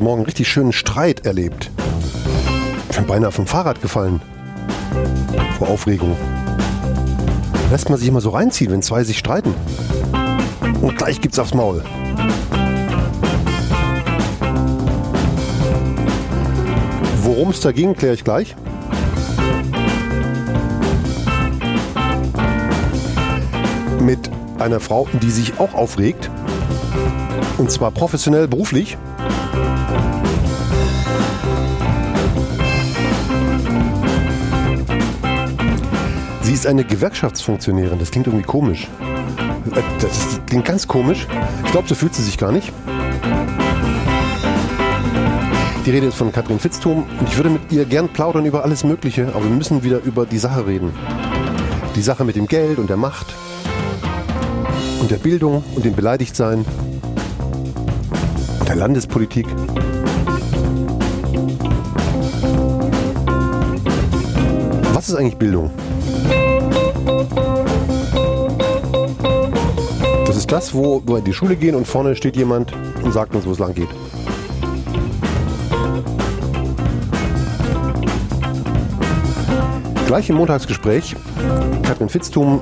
heute Morgen einen richtig schönen Streit erlebt. Ich bin beinahe vom Fahrrad gefallen. Vor Aufregung. Lässt man sich immer so reinziehen, wenn zwei sich streiten. Und gleich gibt's aufs Maul. Worum es da ging, kläre ich gleich. Mit einer Frau, die sich auch aufregt. Und zwar professionell, beruflich. Ist eine Gewerkschaftsfunktionärin. Das klingt irgendwie komisch. Äh, Das klingt ganz komisch. Ich glaube, so fühlt sie sich gar nicht. Die Rede ist von Katrin Fitztum und ich würde mit ihr gern plaudern über alles Mögliche, aber wir müssen wieder über die Sache reden. Die Sache mit dem Geld und der Macht und der Bildung und dem Beleidigtsein und der Landespolitik. Was ist eigentlich Bildung? Das ist das, wo wir in die Schule gehen und vorne steht jemand und sagt uns, wo es lang geht. Gleich im Montagsgespräch Katrin Fitztum,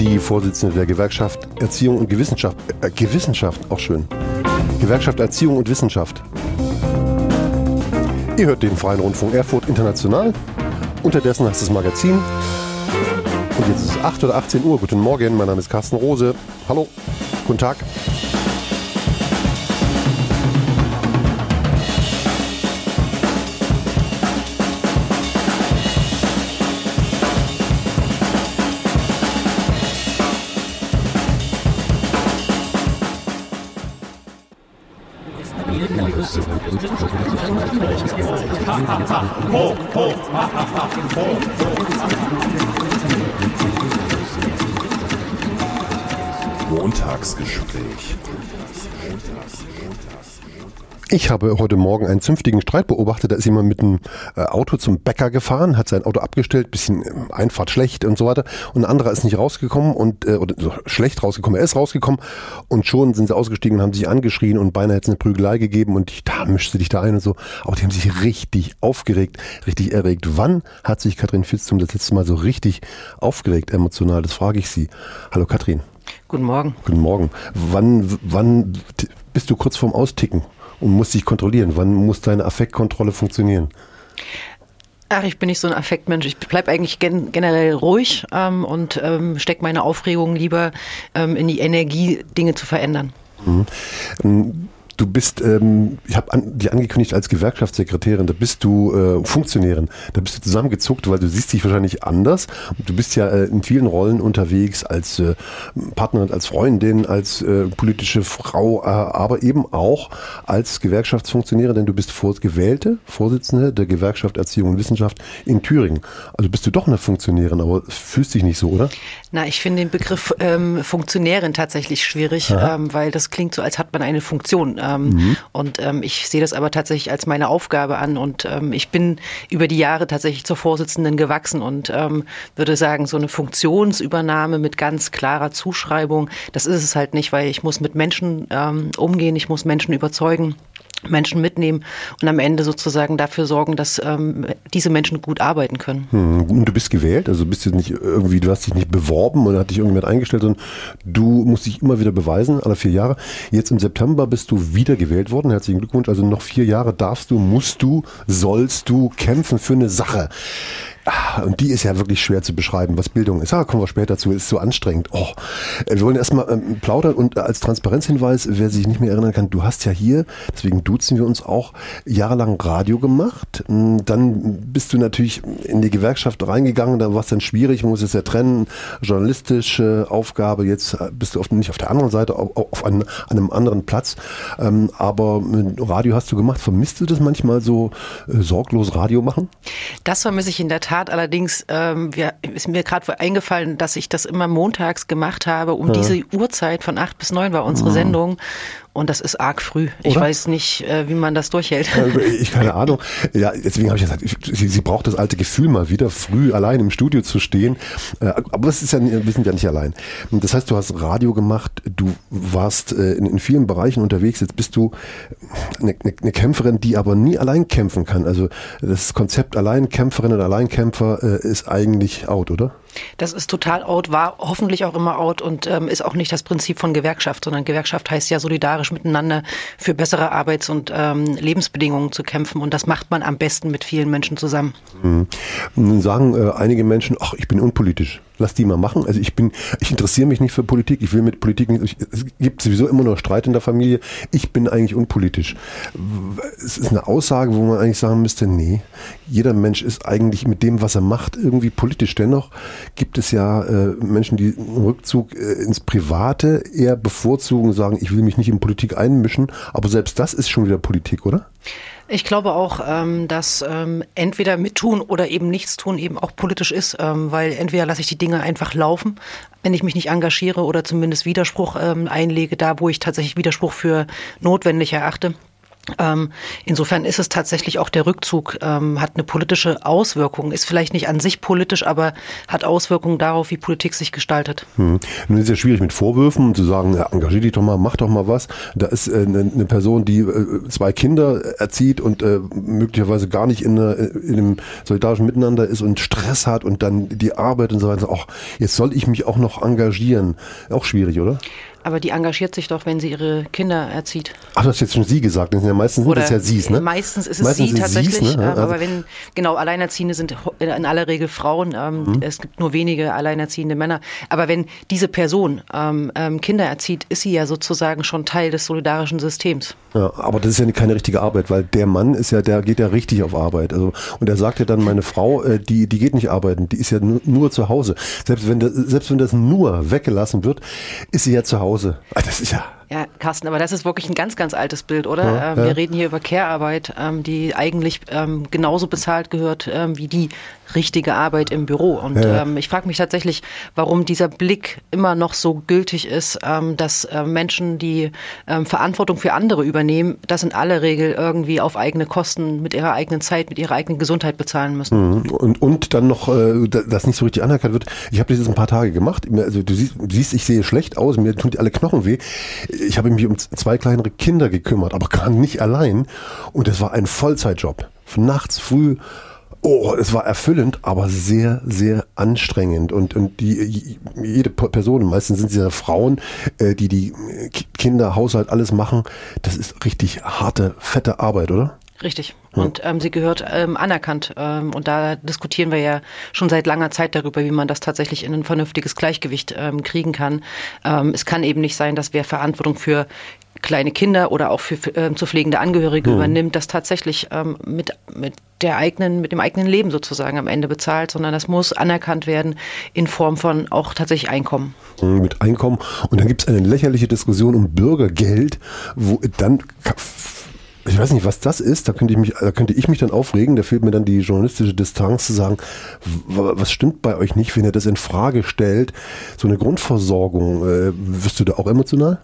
die Vorsitzende der Gewerkschaft Erziehung und Gewissenschaft, äh, Gewissenschaft, auch schön. Gewerkschaft Erziehung und Wissenschaft. Ihr hört den Freien Rundfunk Erfurt International. Unterdessen heißt das Magazin. Und jetzt ist es 8 oder 18 Uhr. Guten Morgen, mein Name ist Carsten Rose. Hallo, guten Tag. Habe heute Morgen einen zünftigen Streit beobachtet. Da ist jemand mit einem äh, Auto zum Bäcker gefahren, hat sein Auto abgestellt, bisschen ähm, Einfahrt schlecht und so weiter. Und ein anderer ist nicht rausgekommen und äh, oder so schlecht rausgekommen. Er ist rausgekommen und schon sind sie ausgestiegen und haben sich angeschrien und beinahe hätte es eine Prügelei gegeben und ich, da mischte dich da ein und so. Aber die haben sich richtig aufgeregt, richtig erregt. Wann hat sich Katrin Fitztum das letzte Mal so richtig aufgeregt, emotional? Das frage ich Sie. Hallo Katrin. Guten Morgen. Guten Morgen. Wann, wann bist du kurz vorm Austicken und musst dich kontrollieren? Wann muss deine Affektkontrolle funktionieren? Ach, ich bin nicht so ein Affektmensch. Ich bleib eigentlich gen generell ruhig ähm, und ähm, stecke meine Aufregung lieber ähm, in die Energie, Dinge zu verändern. Ähm, Du bist, ähm, ich habe an, dir angekündigt als Gewerkschaftssekretärin, da bist du äh, Funktionärin, da bist du zusammengezuckt, weil du siehst dich wahrscheinlich anders. Du bist ja äh, in vielen Rollen unterwegs als äh, Partnerin, als Freundin, als äh, politische Frau, äh, aber eben auch als Gewerkschaftsfunktionärin, denn du bist vor, gewählte Vorsitzende der Gewerkschaft Erziehung und Wissenschaft in Thüringen. Also bist du doch eine Funktionärin, aber fühlst dich nicht so, oder? Na, ich finde den Begriff ähm, Funktionärin tatsächlich schwierig, ähm, weil das klingt so, als hat man eine Funktion. Ähm, Und ähm, ich sehe das aber tatsächlich als meine Aufgabe an. Und ähm, ich bin über die Jahre tatsächlich zur Vorsitzenden gewachsen und ähm, würde sagen, so eine Funktionsübernahme mit ganz klarer Zuschreibung, das ist es halt nicht, weil ich muss mit Menschen ähm, umgehen, ich muss Menschen überzeugen. Menschen mitnehmen und am Ende sozusagen dafür sorgen, dass ähm, diese Menschen gut arbeiten können. Hm, Und du bist gewählt, also bist du nicht irgendwie, du hast dich nicht beworben oder hat dich irgendjemand eingestellt, sondern du musst dich immer wieder beweisen, alle vier Jahre. Jetzt im September bist du wieder gewählt worden. Herzlichen Glückwunsch. Also noch vier Jahre darfst du, musst du, sollst du kämpfen für eine Sache. Ah, Und die ist ja wirklich schwer zu beschreiben, was Bildung ist. Ah, kommen wir später zu, ist so anstrengend. Oh, wir wollen erstmal ähm, plaudern und als Transparenzhinweis, wer sich nicht mehr erinnern kann, du hast ja hier, deswegen duzen wir uns auch, jahrelang Radio gemacht. Mm, Dann bist du natürlich in die Gewerkschaft reingegangen, da war es dann schwierig, man muss es ja trennen, journalistische Aufgabe, jetzt äh, bist du auf, nicht auf der anderen Seite, auf, auf einem, einem anderen Platz. Ähm, aber Radio hast du gemacht. Vermisst du das manchmal so äh, sorglos Radio machen? Das vermisse ich in der Tat. Allerdings ähm, wir, ist mir gerade eingefallen, dass ich das immer montags gemacht habe. Um diese Uhrzeit von acht bis neun war unsere Sendung. Und das ist arg früh. Oder? Ich weiß nicht, äh, wie man das durchhält. Ich keine Ahnung. Ja, deswegen habe ich gesagt, sie, sie, braucht das alte Gefühl mal wieder, früh allein im Studio zu stehen. Äh, aber das ist ja, wir sind ja nicht allein. Das heißt, du hast Radio gemacht, du warst äh, in, in vielen Bereichen unterwegs. Jetzt bist du eine, eine, Kämpferin, die aber nie allein kämpfen kann. Also das Konzept Alleinkämpferin oder Alleinkämpfer ist eigentlich out, oder? Das ist total out, war hoffentlich auch immer out und ähm, ist auch nicht das Prinzip von Gewerkschaft, sondern Gewerkschaft heißt ja solidarisch miteinander für bessere Arbeits- und ähm, Lebensbedingungen zu kämpfen und das macht man am besten mit vielen Menschen zusammen. Mhm. Nun sagen äh, einige Menschen, ach, ich bin unpolitisch lass die mal machen. Also ich bin, ich interessiere mich nicht für Politik, ich will mit Politik nicht, ich, es gibt sowieso immer noch Streit in der Familie. Ich bin eigentlich unpolitisch. Es ist eine Aussage, wo man eigentlich sagen müsste, nee, jeder Mensch ist eigentlich mit dem, was er macht, irgendwie politisch. Dennoch gibt es ja äh, Menschen, die einen Rückzug äh, ins Private eher bevorzugen, sagen, ich will mich nicht in Politik einmischen, aber selbst das ist schon wieder Politik, oder? Ich glaube auch, ähm, dass ähm, entweder mittun oder eben nichts tun eben auch politisch ist, ähm, weil entweder lasse ich die Dinge einfach laufen, wenn ich mich nicht engagiere oder zumindest Widerspruch ähm, einlege, da wo ich tatsächlich Widerspruch für notwendig erachte. Ähm, insofern ist es tatsächlich auch der Rückzug, ähm, hat eine politische Auswirkung, ist vielleicht nicht an sich politisch, aber hat Auswirkungen darauf, wie Politik sich gestaltet. Hm. Nun ist es ja schwierig mit Vorwürfen zu sagen, ja, engagier dich doch mal, mach doch mal was. Da ist äh, eine, eine, Person, die äh, zwei Kinder erzieht und äh, möglicherweise gar nicht in, einem solidarischen Miteinander ist und Stress hat und dann die Arbeit und so weiter. Ach, jetzt soll ich mich auch noch engagieren. Auch schwierig, oder? Aber die engagiert sich doch, wenn sie ihre Kinder erzieht. Ach, du hast jetzt schon sie gesagt. Ja meistens sind es ja sie, ne? Meistens ist es meistens sie tatsächlich. Sie's, ne? also aber wenn, genau, Alleinerziehende sind in aller Regel Frauen. Ähm, mhm. Es gibt nur wenige alleinerziehende Männer. Aber wenn diese Person ähm, ähm, Kinder erzieht, ist sie ja sozusagen schon Teil des solidarischen Systems. Ja, aber das ist ja keine richtige Arbeit, weil der Mann ist ja, der geht ja richtig auf Arbeit. Also, und er sagt ja dann, meine Frau, äh, die, die geht nicht arbeiten, die ist ja nur, nur zu Hause. Selbst wenn, das, selbst wenn das nur weggelassen wird, ist sie ja zu Hause Hause. Ah, das ist ja ja, Carsten, aber das ist wirklich ein ganz, ganz altes Bild, oder? Ja, ähm, ja. Wir reden hier über Care-Arbeit, ähm, die eigentlich ähm, genauso bezahlt gehört ähm, wie die richtige Arbeit im Büro. Und ja. Ähm, ich frage mich tatsächlich, warum dieser Blick immer noch so gültig ist, ähm, dass äh, Menschen, die Verantwortung für andere übernehmen, das in aller Regel irgendwie auf eigene Kosten mit ihrer eigenen Zeit, mit ihrer eigenen Gesundheit bezahlen müssen. Mhm. Und, und dann noch, äh, das nicht so richtig anerkannt wird. Ich habe das jetzt ein paar Tage gemacht. Also du siehst, siehst, ich sehe schlecht aus, mir tun alle Knochen weh ich habe mich um zwei kleinere Kinder gekümmert, aber gar nicht allein. Und es war ein Vollzeitjob. Nachts früh Oh, es war erfüllend, aber sehr, sehr anstrengend. Und, und die, jede Person, meistens sind es ja Frauen, äh, die die Kinder, Haushalt, alles machen. Das ist richtig harte, fette Arbeit, oder? Richtig. Und ähm, sie gehört ähm, anerkannt. Ähm, und da diskutieren wir ja schon seit langer Zeit darüber, wie man das tatsächlich in ein vernünftiges Gleichgewicht ähm, kriegen kann. Ähm, es kann eben nicht sein, dass wer Verantwortung für kleine Kinder oder auch für, für äh, zu pflegende Angehörige mhm. übernimmt, das tatsächlich ähm, mit, mit der eigenen, mit dem eigenen Leben sozusagen am Ende bezahlt, sondern das muss anerkannt werden in Form von auch tatsächlich Einkommen. Mhm, mit Einkommen. Und dann gibt es eine lächerliche Diskussion um Bürgergeld, wo dann ich weiß nicht, was das ist, da könnte ich mich, da könnte ich mich dann aufregen, da fehlt mir dann die journalistische Distanz zu sagen, was stimmt bei euch nicht, wenn ihr das in Frage stellt, so eine Grundversorgung, äh, wirst du da auch emotional?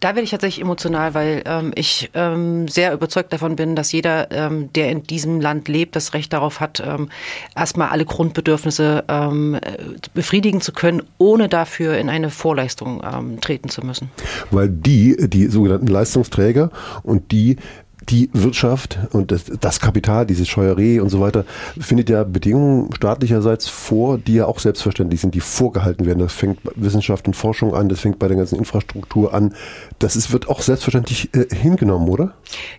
Da werde ich tatsächlich emotional, weil ähm, ich ähm, sehr überzeugt davon bin, dass jeder, ähm, der in diesem Land lebt, das Recht darauf hat, ähm, erstmal alle Grundbedürfnisse ähm, befriedigen zu können, ohne dafür in eine Vorleistung ähm, treten zu müssen. Weil die, die sogenannten Leistungsträger und die, die Wirtschaft und das, das Kapital, diese Scheuerei und so weiter, findet ja Bedingungen staatlicherseits vor, die ja auch selbstverständlich sind, die vorgehalten werden. Das fängt Wissenschaft und Forschung an, das fängt bei der ganzen Infrastruktur an. Das ist, wird auch selbstverständlich äh, hingenommen, oder?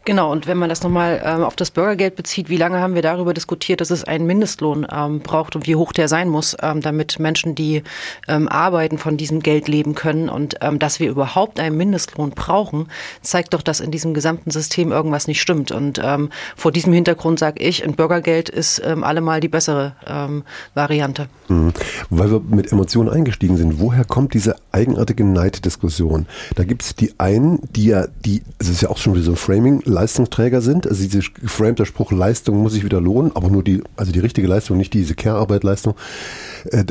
Genau, und wenn man das nochmal ähm, auf das Bürgergeld bezieht, wie lange haben wir darüber diskutiert, dass es einen Mindestlohn ähm, braucht und wie hoch der sein muss, ähm, damit Menschen, die ähm, arbeiten, von diesem Geld leben können und ähm, dass wir überhaupt einen Mindestlohn brauchen, zeigt doch, dass in diesem gesamten System irgendwas was nicht stimmt. Und ähm, vor diesem Hintergrund sage ich, ein Bürgergeld ist ähm, allemal die bessere ähm, Variante. Mhm. Weil wir mit Emotionen eingestiegen sind, woher kommt diese eigenartige Neiddiskussion? Da gibt es die einen, die ja, die, es ist ja auch schon wieder so ein Framing, Leistungsträger sind. Also dieser geframte Spruch, Leistung muss sich wieder lohnen, aber nur die, also die richtige Leistung, nicht diese Care-Arbeit-Leistung. Äh,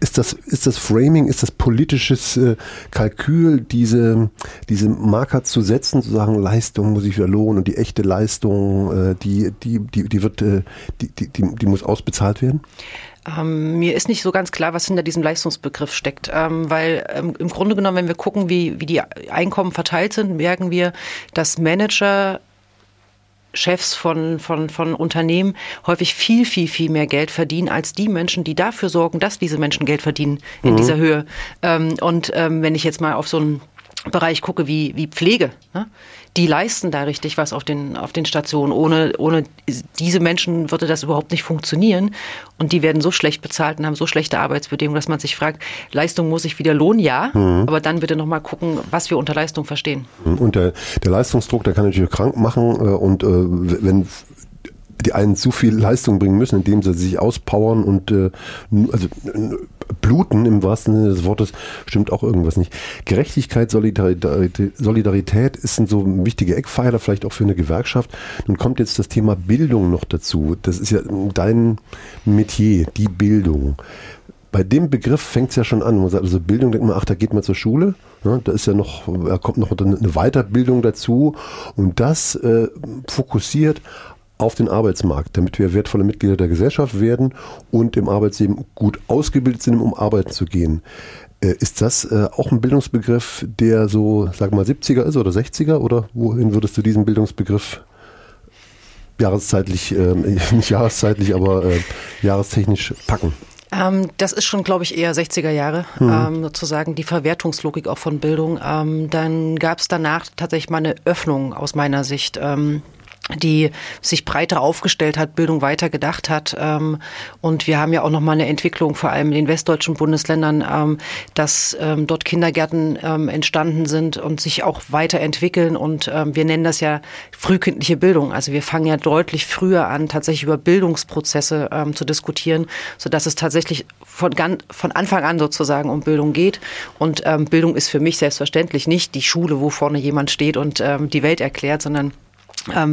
ist das, ist das Framing, ist das politisches äh, Kalkül, diese, diese Marker zu setzen, zu sagen, Leistung muss ich wieder lohnen und die echte Leistung, äh, die, die, die, die wird, äh, die, die, die, die muss ausbezahlt werden? Ähm, mir ist nicht so ganz klar, was hinter diesem Leistungsbegriff steckt, ähm, weil ähm, im Grunde genommen, wenn wir gucken, wie, wie die Einkommen verteilt sind, merken wir, dass Manager Chefs von, von, von Unternehmen häufig viel, viel, viel mehr Geld verdienen als die Menschen, die dafür sorgen, dass diese Menschen Geld verdienen in mhm. dieser Höhe. Ähm, und ähm, wenn ich jetzt mal auf so einen Bereich gucke wie, wie Pflege, ne? Die leisten da richtig was auf den, auf den Stationen. Ohne, ohne diese Menschen würde das überhaupt nicht funktionieren. Und die werden so schlecht bezahlt und haben so schlechte Arbeitsbedingungen, dass man sich fragt, Leistung muss sich wieder lohnen, ja. Mhm. Aber dann bitte nochmal gucken, was wir unter Leistung verstehen. Mhm. Und der, der Leistungsdruck, der kann natürlich krank machen. Äh, und äh, wenn die einen zu viel Leistung bringen müssen, indem sie sich auspowern und äh, also bluten im wahrsten Sinne des Wortes, stimmt auch irgendwas nicht. Gerechtigkeit, Solidarität, Solidarität sind so wichtige Eckpfeiler, vielleicht auch für eine Gewerkschaft. Nun kommt jetzt das Thema Bildung noch dazu. Das ist ja dein Metier, die Bildung. Bei dem Begriff fängt es ja schon an. Man sagt also Bildung, denkt man, ach, da geht man zur Schule. Ja, da ist ja noch, da kommt noch eine Weiterbildung dazu. Und das äh, fokussiert auf den Arbeitsmarkt, damit wir wertvolle Mitglieder der Gesellschaft werden und im Arbeitsleben gut ausgebildet sind, um arbeiten zu gehen. Äh, ist das äh, auch ein Bildungsbegriff, der so, sag mal, 70er ist oder 60er? Oder wohin würdest du diesen Bildungsbegriff jahreszeitlich, äh, nicht jahreszeitlich, aber äh, jahrestechnisch packen? Ähm, das ist schon, glaube ich, eher 60er Jahre, mhm. ähm, sozusagen die Verwertungslogik auch von Bildung. Ähm, dann gab es danach tatsächlich mal eine Öffnung aus meiner Sicht. Ähm, die sich breiter aufgestellt hat, Bildung weiter gedacht hat. Ähm, und wir haben ja auch noch mal eine Entwicklung, vor allem in den westdeutschen Bundesländern, ähm, dass ähm, dort Kindergärten entstanden sind und sich auch weiterentwickeln. Und wir nennen das ja frühkindliche Bildung. Also wir fangen ja deutlich früher an, tatsächlich über Bildungsprozesse zu diskutieren, sodass es tatsächlich von, von Anfang an sozusagen um Bildung geht. Und Bildung ist für mich selbstverständlich nicht die Schule, wo vorne jemand steht und die Welt erklärt, sondern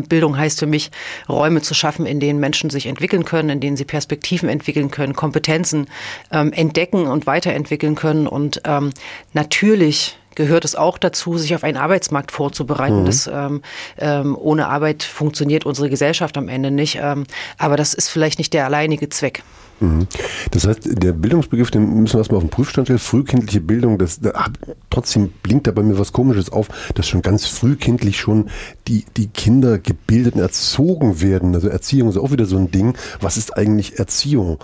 Bildung heißt für mich, Räume zu schaffen, in denen Menschen sich entwickeln können, in denen sie Perspektiven entwickeln können, Kompetenzen ähm, entdecken und weiterentwickeln können. Und ähm, natürlich gehört es auch dazu, sich auf einen Arbeitsmarkt vorzubereiten. Mhm. Das, ähm, ähm, ohne Arbeit funktioniert unsere Gesellschaft am Ende nicht. Ähm, aber das ist vielleicht nicht der alleinige Zweck. Mhm. Das heißt, der Bildungsbegriff, den müssen wir erstmal auf den Prüfstand stellen. Frühkindliche Bildung, das, da trotzdem blinkt da bei mir was Komisches auf, dass schon ganz frühkindlich schon die, die Kinder gebildet und erzogen werden. Also Erziehung ist auch wieder so ein Ding. Was ist eigentlich Erziehung?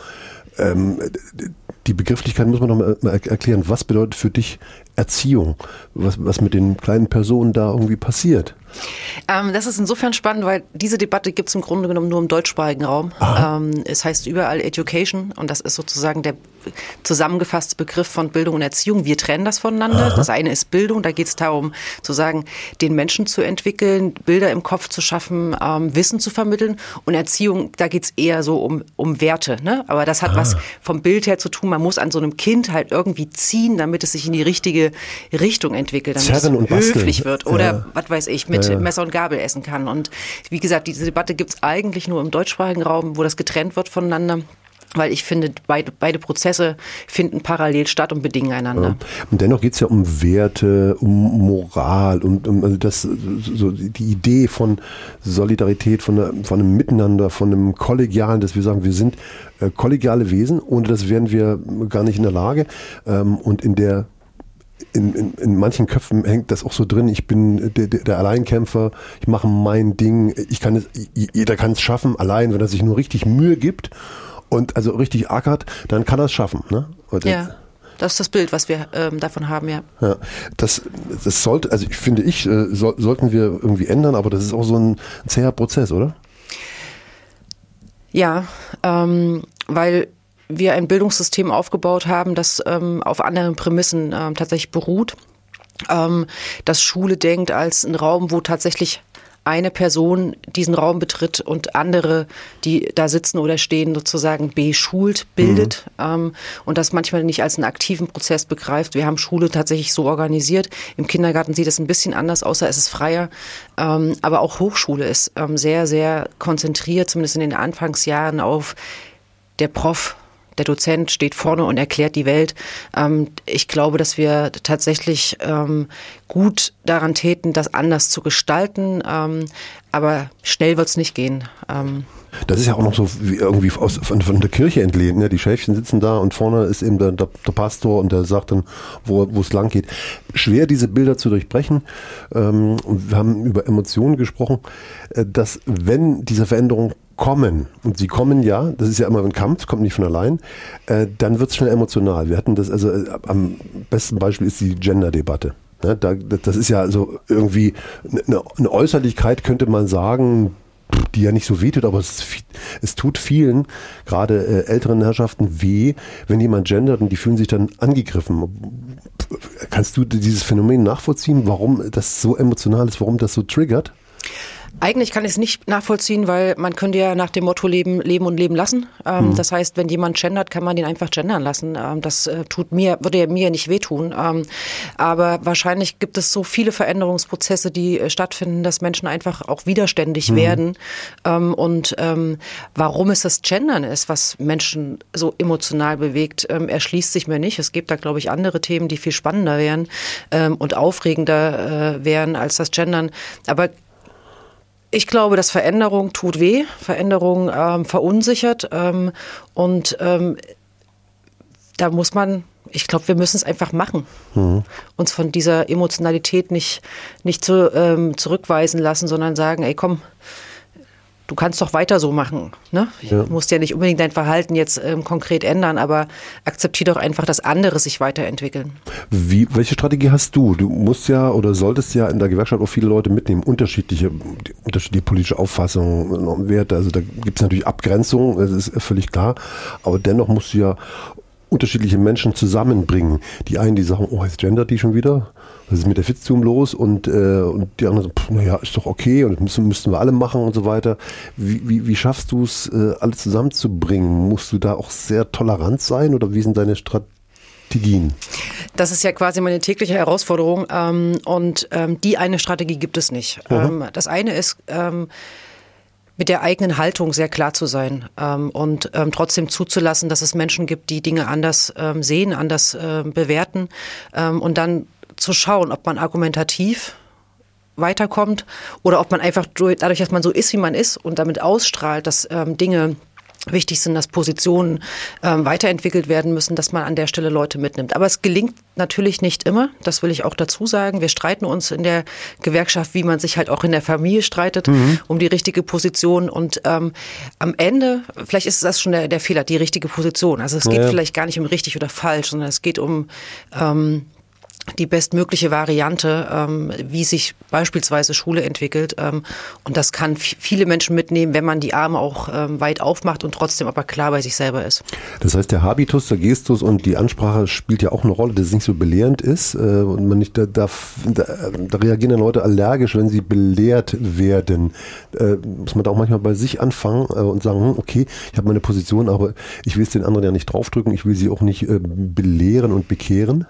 Ähm, die Begrifflichkeit muss man noch mal erklären. Was bedeutet für dich Erziehung? Was, was mit den kleinen Personen da irgendwie passiert? Ähm, das ist insofern spannend, weil diese Debatte gibt es im Grunde genommen nur im deutschsprachigen Raum. Ähm, es heißt überall Education und das ist sozusagen der zusammengefasste Begriff von Bildung und Erziehung. Wir trennen das voneinander. Aha. Das eine ist Bildung, da geht es darum, zu sagen, den Menschen zu entwickeln, Bilder im Kopf zu schaffen, ähm, Wissen zu vermitteln. Und Erziehung, da geht es eher so um, um Werte. Ne? Aber das hat ah. was vom Bild her zu tun. Man muss an so einem Kind halt irgendwie ziehen, damit es sich in die richtige Richtung entwickelt, damit Zerren es höflich wird. Oder ja. was weiß ich, mit ja, ja. Messer und Gabel essen kann. Und wie gesagt, diese Debatte gibt es eigentlich nur im deutschsprachigen Raum, wo das getrennt wird voneinander weil ich finde, beide, beide Prozesse finden parallel statt und bedingen einander. Ja. Und dennoch geht es ja um Werte, um Moral und um also das, so die Idee von Solidarität, von, einer, von einem Miteinander, von einem kollegialen, dass wir sagen, wir sind äh, kollegiale Wesen, ohne das wären wir gar nicht in der Lage. Ähm, und in der in, in, in manchen Köpfen hängt das auch so drin, ich bin der, der Alleinkämpfer, ich mache mein Ding, ich kann es, jeder kann es schaffen, allein, wenn er sich nur richtig Mühe gibt und also richtig ackert, dann kann er es schaffen. Ne? Und ja. Das ist das Bild, was wir ähm, davon haben, ja. ja. Das, das sollte, also ich finde ich, äh, so, sollten wir irgendwie ändern, aber das ist auch so ein zäher Prozess, oder? Ja, ähm, weil wir ein Bildungssystem aufgebaut haben, das ähm, auf anderen Prämissen ähm, tatsächlich beruht. Ähm, dass Schule denkt als ein Raum, wo tatsächlich eine Person diesen Raum betritt und andere, die da sitzen oder stehen, sozusagen beschult, bildet mhm. ähm, und das manchmal nicht als einen aktiven Prozess begreift. Wir haben Schule tatsächlich so organisiert. Im Kindergarten sieht es ein bisschen anders, außer es ist freier. Ähm, aber auch Hochschule ist ähm, sehr, sehr konzentriert, zumindest in den Anfangsjahren, auf der Prof der Dozent steht vorne und erklärt die Welt. Ähm, ich glaube, dass wir tatsächlich ähm, gut daran täten, das anders zu gestalten. Ähm, aber schnell wird es nicht gehen. Das ist ja auch noch so irgendwie aus, von, von, der Kirche entlehnt. Ne? Die Schäfchen sitzen da und vorne ist eben der, der, der Pastor und der sagt dann, wo es lang geht. Schwer, diese Bilder zu durchbrechen. Ähm, wir haben über Emotionen gesprochen, äh, dass wenn diese Veränderungen kommen, und sie kommen ja, das ist ja immer ein Kampf, kommt nicht von allein, äh, dann wird es schnell emotional. Wir hatten das, also äh, am besten Beispiel ist die Gender-Debatte. Ne? Da, das ist ja so irgendwie eine, eine Äußerlichkeit, könnte man sagen, die ja nicht so wehtut, aber es, es tut vielen, gerade äh, älteren Herrschaften, weh, wenn jemand gendert und die fühlen sich dann angegriffen. Kannst du dieses Phänomen nachvollziehen, warum das so emotional ist, warum das so triggert? Eigentlich kann ich es nicht nachvollziehen, weil man könnte ja nach dem Motto leben, leben und leben lassen. Ähm, mhm. Das heißt, wenn jemand gendert, kann man den einfach gendern lassen. Ähm, das äh, tut mir, würde ja mir nicht wehtun. Ähm, aber wahrscheinlich gibt es so viele Veränderungsprozesse, die äh, stattfinden, dass Menschen einfach auch widerständig mhm. werden. Ähm, und ähm, warum es das Gendern ist, was Menschen so emotional bewegt, ähm, erschließt sich mir nicht. Es gibt da, glaube ich, andere Themen, die viel spannender wären und aufregender äh, wären als das Gendern. Aber ich glaube, dass Veränderung tut weh, Veränderung ähm, verunsichert ähm, und ähm, da muss man, ich glaube, wir müssen es einfach machen. Mhm. Uns von dieser Emotionalität nicht, nicht zu, ähm, zurückweisen lassen, sondern sagen, ey komm, du kannst doch weiter so machen. Ne? Ja. Du musst ja nicht unbedingt dein Verhalten jetzt ähm, konkret ändern, aber akzeptiere doch einfach, dass andere sich weiterentwickeln. Wie, welche Strategie hast du? Du musst ja oder solltest ja in der Gewerkschaft auch viele Leute mitnehmen, unterschiedliche, unterschiedliche politische Auffassungen und Werte. Also da gibt es natürlich Abgrenzungen, das ist völlig klar, aber dennoch musst du ja unterschiedliche Menschen zusammenbringen. Die einen, die sagen, oh, jetzt gendert die schon wieder was ist mit der Fitztum los? Und, äh, und die anderen so, naja, ist doch okay und müssen, müssten wir alle machen und so weiter. Wie, wie, wie schaffst du es, äh, alle zusammenzubringen? Musst du da auch sehr tolerant sein oder wie sind deine Strategien? Das ist ja quasi meine tägliche Herausforderung ähm, und ähm, die eine Strategie gibt es nicht. Ähm, das eine ist, ähm, mit der eigenen Haltung sehr klar zu sein ähm, und ähm, trotzdem zuzulassen, dass es Menschen gibt, die Dinge anders ähm, sehen, anders äh, bewerten ähm, und dann zu schauen, ob man argumentativ weiterkommt oder ob man einfach dadurch, dass man so ist, wie man ist und damit ausstrahlt, dass ähm, Dinge wichtig sind, dass Positionen ähm, weiterentwickelt werden müssen, dass man an der Stelle Leute mitnimmt. Aber es gelingt natürlich nicht immer, das will ich auch dazu sagen. Wir streiten uns in der Gewerkschaft, wie man sich halt auch in der Familie streitet, mhm. um die richtige Position. Und ähm, am Ende, vielleicht ist das schon der, der Fehler, die richtige Position. Also es geht ja. vielleicht gar nicht um richtig oder falsch, sondern es geht um ähm, die bestmögliche Variante, ähm, wie sich beispielsweise Schule entwickelt. Ähm, und das kann viele Menschen mitnehmen, wenn man die Arme auch ähm, weit aufmacht und trotzdem aber klar bei sich selber ist. Das heißt, der Habitus, der Gestus und die Ansprache spielt ja auch eine Rolle, dass es nicht so belehrend ist. Äh, und man nicht, da, da, da reagieren dann Leute allergisch, wenn sie belehrt werden. Äh, muss man da auch manchmal bei sich anfangen äh, und sagen, hm, okay, ich habe meine Position, aber ich will es den anderen ja nicht draufdrücken, ich will sie auch nicht äh, belehren und bekehren.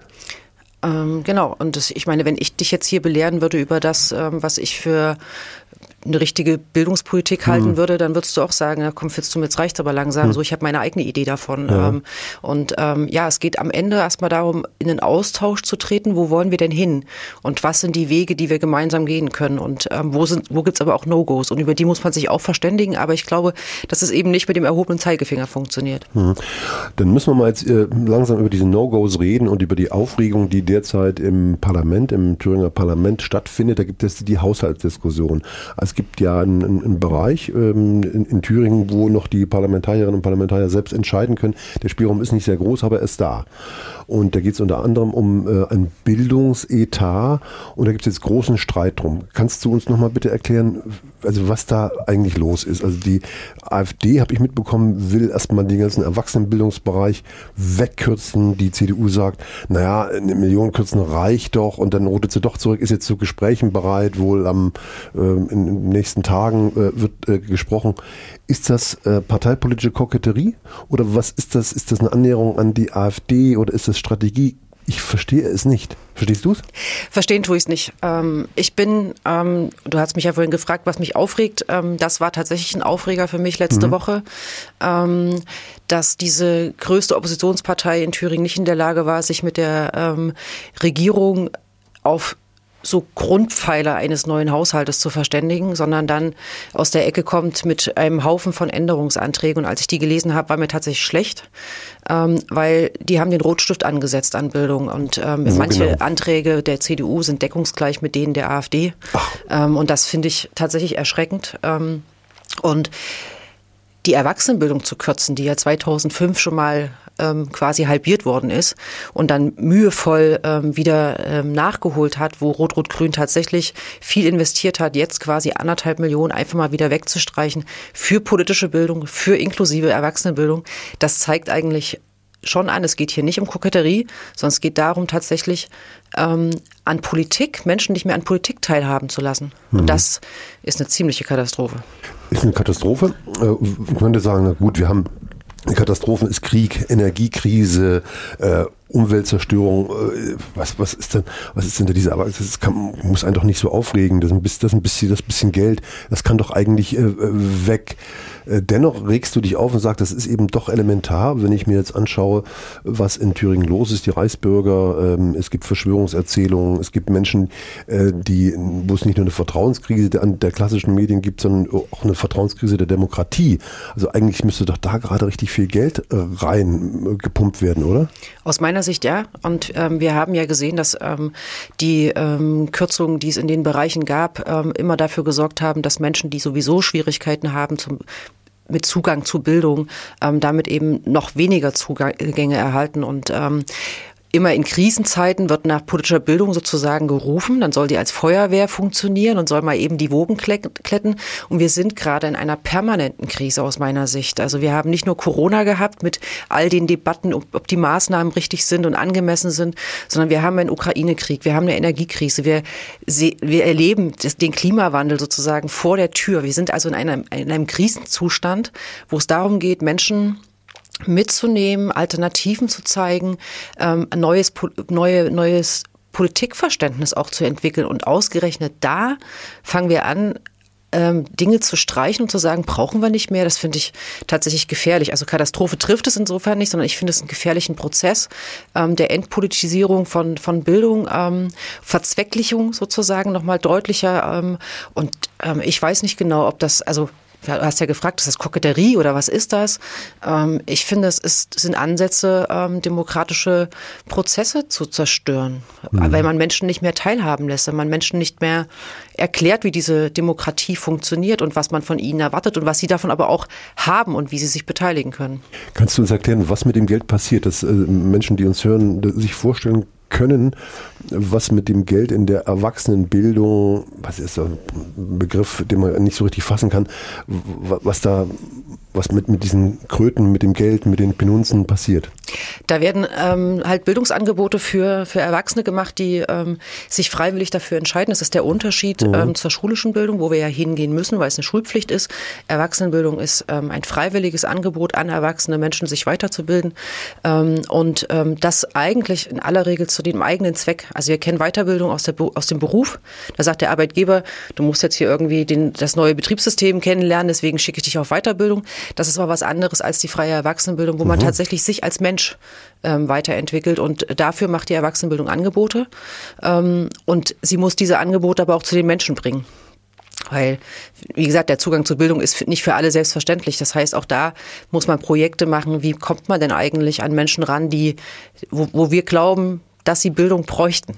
Ähm, genau, und das, ich meine, wenn ich dich jetzt hier belehren würde über das, ähm, was ich für eine richtige Bildungspolitik halten mhm. würde, dann würdest du auch sagen, ja, komm, du jetzt reicht aber langsam. Mhm. So, ich habe meine eigene Idee davon. Ja. Ähm, und ähm, ja, es geht am Ende erstmal darum, in den Austausch zu treten. Wo wollen wir denn hin? Und was sind die Wege, die wir gemeinsam gehen können? Und ähm, wo sind, wo gibt's aber auch No-Gos? Und über die muss man sich auch verständigen. Aber ich glaube, dass es eben nicht mit dem erhobenen Zeigefinger funktioniert. Mhm. Dann müssen wir mal jetzt äh, langsam über diese No-Gos reden und über die Aufregung, die derzeit im Parlament, im Thüringer Parlament stattfindet. Da gibt es die Haushaltsdiskussion. Also es gibt ja einen, einen Bereich ähm, in, in, Thüringen, wo noch die Parlamentarierinnen und Parlamentarier selbst entscheiden können. Der Spielraum ist nicht sehr groß, aber er ist da. Und da geht es unter anderem um äh, ein Bildungsetat und da gibt es jetzt großen Streit drum. Kannst du uns nochmal bitte erklären, also was da eigentlich los ist? Also die AfD, habe ich mitbekommen, will erstmal den ganzen Erwachsenenbildungsbereich wegkürzen. Die CDU sagt, naja, eine Million kürzen reicht doch und dann rotet sie doch zurück, ist jetzt zu Gesprächen bereit, wohl am äh, in den nächsten Tagen äh, wird äh, gesprochen. Ist das äh, parteipolitische Koketterie oder was ist das? Ist das eine Annäherung an die AfD oder ist das Strategie? Ich verstehe es nicht. Verstehst du es? Verstehen tue ich es nicht. Ähm, ich bin, ähm, du hast mich ja vorhin gefragt, was mich aufregt. Ähm, das war tatsächlich ein Aufreger für mich letzte mhm. Woche, ähm, dass diese größte Oppositionspartei in Thüringen nicht in der Lage war, sich mit der ähm, Regierung auf so Grundpfeiler eines neuen Haushaltes zu verständigen, sondern dann aus der Ecke kommt mit einem Haufen von Änderungsanträgen. Und als ich die gelesen habe, war mir tatsächlich schlecht, ähm, weil die haben den Rotstift angesetzt an Bildung. Und ähm, ja, manche genau. Anträge der CDU sind deckungsgleich mit denen der AfD. Ähm, und das finde ich tatsächlich erschreckend. Ähm, und die Erwachsenenbildung zu kürzen, die ja 2005 schon mal ähm, quasi halbiert worden ist und dann mühevoll ähm, wieder ähm, nachgeholt hat, wo Rot-Rot-Grün tatsächlich viel investiert hat, jetzt quasi anderthalb Millionen einfach mal wieder wegzustreichen für politische Bildung, für inklusive Erwachsenenbildung, das zeigt eigentlich schon an, es geht hier nicht um Koketterie, sondern es geht darum, tatsächlich ähm, an Politik, Menschen nicht mehr an Politik teilhaben zu lassen. Mhm. Und das ist eine ziemliche Katastrophe. Ist eine Katastrophe. Äh, man könnte sagen, na gut, wir haben Katastrophen ist Krieg, Energiekrise, äh, Umweltzerstörung, äh, was, was ist denn, was ist denn da diese, aber das kann, muss einen doch nicht so aufregen, das ist ein bisschen, das, ein bisschen, das bisschen Geld, das kann doch eigentlich äh, weg. Äh, dennoch regst du dich auf und sagst, das ist eben doch elementar, wenn ich mir jetzt anschaue, was in Thüringen los ist, die Reichsbürger, ähm, es gibt Verschwörungserzählungen, es gibt Menschen, äh, die, wo es nicht nur eine Vertrauenskrise der, der klassischen Medien gibt, sondern auch eine Vertrauenskrise der Demokratie. Also eigentlich müsste doch da gerade richtig viel Geld äh, rein gepumpt werden, oder? Aus meiner Sicht ja. Und ähm, wir haben ja gesehen, dass ähm, die ähm, Kürzungen, die es in den Bereichen gab, ähm, immer dafür gesorgt haben, dass Menschen, die sowieso Schwierigkeiten haben, zum mit Zugang zu Bildung, ähm, damit eben noch weniger Zugänge erhalten. Und ähm, immer in Krisenzeiten wird nach politischer Bildung sozusagen gerufen. Dann soll die als Feuerwehr funktionieren und soll mal eben die Wogen kletten. Und wir sind gerade in einer permanenten Krise aus meiner Sicht. Also wir haben nicht nur Corona gehabt mit all den Debatten, ob die Maßnahmen richtig sind und angemessen sind, sondern wir haben einen Ukraine-Krieg, wir haben eine Energiekrise, wir, wir erleben den Klimawandel sozusagen vor der Tür. Wir sind also in einem, in einem Krisenzustand, wo es darum geht, Menschen mitzunehmen, Alternativen zu zeigen, ähm, neues, neue, neues Politikverständnis auch zu entwickeln. Und ausgerechnet da fangen wir an, ähm, Dinge zu streichen und zu sagen, brauchen wir nicht mehr, das finde ich tatsächlich gefährlich. Also Katastrophe trifft es insofern nicht, sondern ich finde es einen gefährlichen Prozess ähm, der Entpolitisierung von, von Bildung, ähm, Verzwecklichung sozusagen nochmal deutlicher. Ähm, und ähm, ich weiß nicht genau, ob das, also Du hast ja gefragt, ist das Koketterie oder was ist das? Ähm, ich finde, es ist, sind Ansätze, ähm, demokratische Prozesse zu zerstören, mhm. weil man Menschen nicht mehr teilhaben lässt, wenn man Menschen nicht mehr erklärt, wie diese Demokratie funktioniert und was man von ihnen erwartet und was sie davon aber auch haben und wie sie sich beteiligen können. Kannst du uns erklären, was mit dem Geld passiert, dass äh, Menschen, die uns hören, sich vorstellen können, was mit dem Geld in der Erwachsenenbildung, was ist ein Begriff, den man nicht so richtig fassen kann, was da was mit, mit diesen Kröten, mit dem Geld, mit den Penunzen passiert? Da werden ähm, halt Bildungsangebote für, für Erwachsene gemacht, die ähm, sich freiwillig dafür entscheiden. Das ist der Unterschied mhm. ähm, zur schulischen Bildung, wo wir ja hingehen müssen, weil es eine Schulpflicht ist. Erwachsenenbildung ist ähm, ein freiwilliges Angebot an erwachsene Menschen, sich weiterzubilden. Ähm, und ähm, das eigentlich in aller Regel zu dem eigenen Zweck. Also wir kennen Weiterbildung aus, der, aus dem Beruf. Da sagt der Arbeitgeber, du musst jetzt hier irgendwie den, das neue Betriebssystem kennenlernen, deswegen schicke ich dich auf Weiterbildung. Das ist aber was anderes als die freie Erwachsenenbildung, wo mhm. man tatsächlich sich als Mensch ähm, weiterentwickelt. Und dafür macht die Erwachsenenbildung Angebote. Ähm, und sie muss diese Angebote aber auch zu den Menschen bringen. Weil, wie gesagt, der Zugang zur Bildung ist nicht für alle selbstverständlich. Das heißt, auch da muss man Projekte machen. Wie kommt man denn eigentlich an Menschen ran, die, wo, wo wir glauben, dass sie Bildung bräuchten?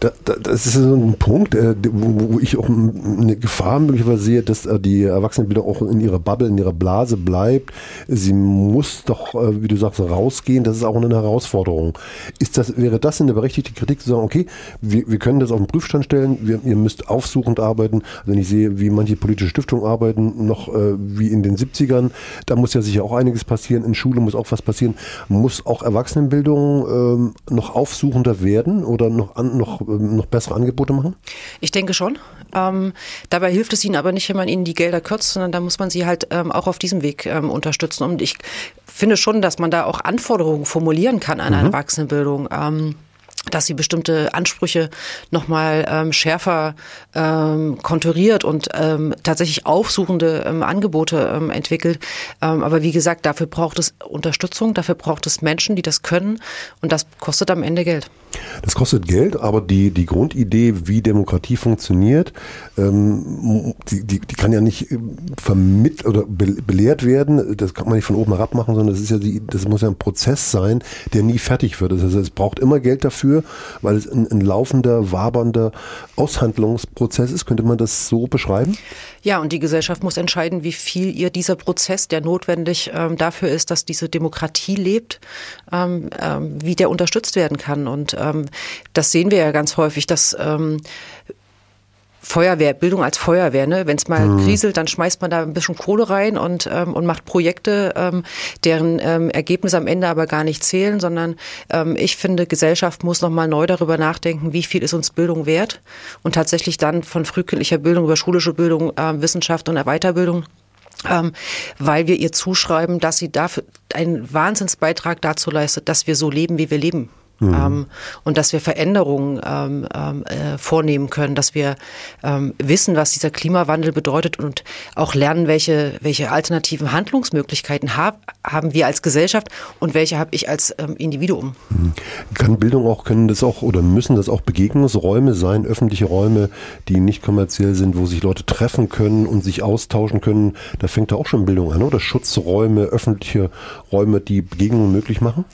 Da, da, das ist so ein Punkt, äh, wo, ich auch eine Gefahr möglicherweise sehe, dass äh, die Erwachsenenbildung auch in ihrer Bubble, in ihrer Blase bleibt. Sie muss doch, äh, wie du sagst, rausgehen. Das ist auch eine Herausforderung. Ist das, wäre das eine berechtigte Kritik zu sagen, okay, wir, wir können das auf den Prüfstand stellen, wir, ihr müsst aufsuchend arbeiten. Also wenn ich sehe, wie manche politische Stiftungen arbeiten, noch wie in den 70ern, da muss ja sicher auch einiges passieren. In Schule muss auch was passieren. Muss auch Erwachsenenbildung ähm, noch aufsuchender werden oder noch, an, noch noch, ähm, noch bessere Angebote machen? Ich denke schon. Ähm, dabei hilft es ihnen aber nicht, wenn man ihnen die Gelder kürzt, sondern da muss man sie halt ähm, auch auf diesem Weg ähm, unterstützen. Und ich finde schon, dass man da auch Anforderungen formulieren kann an mhm. eine Erwachsenenbildung. Dass sie bestimmte Ansprüche nochmal ähm, schärfer ähm, konturiert und ähm, tatsächlich aufsuchende ähm, Angebote ähm, entwickelt. Ähm, aber wie gesagt, dafür braucht es Unterstützung, dafür braucht es Menschen, die das können und das kostet am Ende Geld. Das kostet Geld, aber die, die Grundidee, wie Demokratie funktioniert, ähm, die, die, die kann ja nicht ähm, vermittelt oder belehrt werden. Das kann man nicht von oben herab machen, sondern das ist ja die, das muss ja ein Prozess sein, der nie fertig wird. Das heißt, es braucht immer Geld dafür, weil es ein, ein laufender, wabernder Aushandlungsprozess ist. Könnte man das so beschreiben? Ja, und die Gesellschaft muss entscheiden, wie viel ihr dieser Prozess, der notwendig ähm, dafür ist, dass diese Demokratie lebt, ähm, ähm, wie der unterstützt werden kann. Und ähm, das sehen wir ja ganz häufig, dass ähm, Feuerwehr, Bildung als Feuerwehr, ne? Wenn es mal mhm. kriselt, dann schmeißt man da ein bisschen Kohle rein und, ähm, und macht Projekte, ähm, deren ähm, Ergebnisse am Ende aber gar nicht zählen, sondern ähm, ich finde, Gesellschaft muss nochmal neu darüber nachdenken, wie viel ist uns Bildung wert und tatsächlich dann von frühkindlicher Bildung über schulische Bildung, äh, Wissenschaft und Weiterbildung ähm, weil wir ihr zuschreiben, dass sie dafür einen Wahnsinnsbeitrag dazu leistet, dass wir so leben, wie wir leben. Mhm. Ähm, und dass wir Veränderungen ähm, ähm, äh, vornehmen können, dass wir ähm, wissen, was dieser Klimawandel bedeutet und auch lernen, welche, welche alternativen Handlungsmöglichkeiten hab, haben wir als Gesellschaft und welche habe ich als ähm, Individuum. Mhm. Kann Bildung auch, können das auch oder müssen das auch Begegnungsräume sein, öffentliche Räume, die nicht kommerziell sind, wo sich Leute treffen können und sich austauschen können? Da fängt da auch schon Bildung an, oder? Schutzräume, öffentliche Räume, die Begegnungen möglich machen?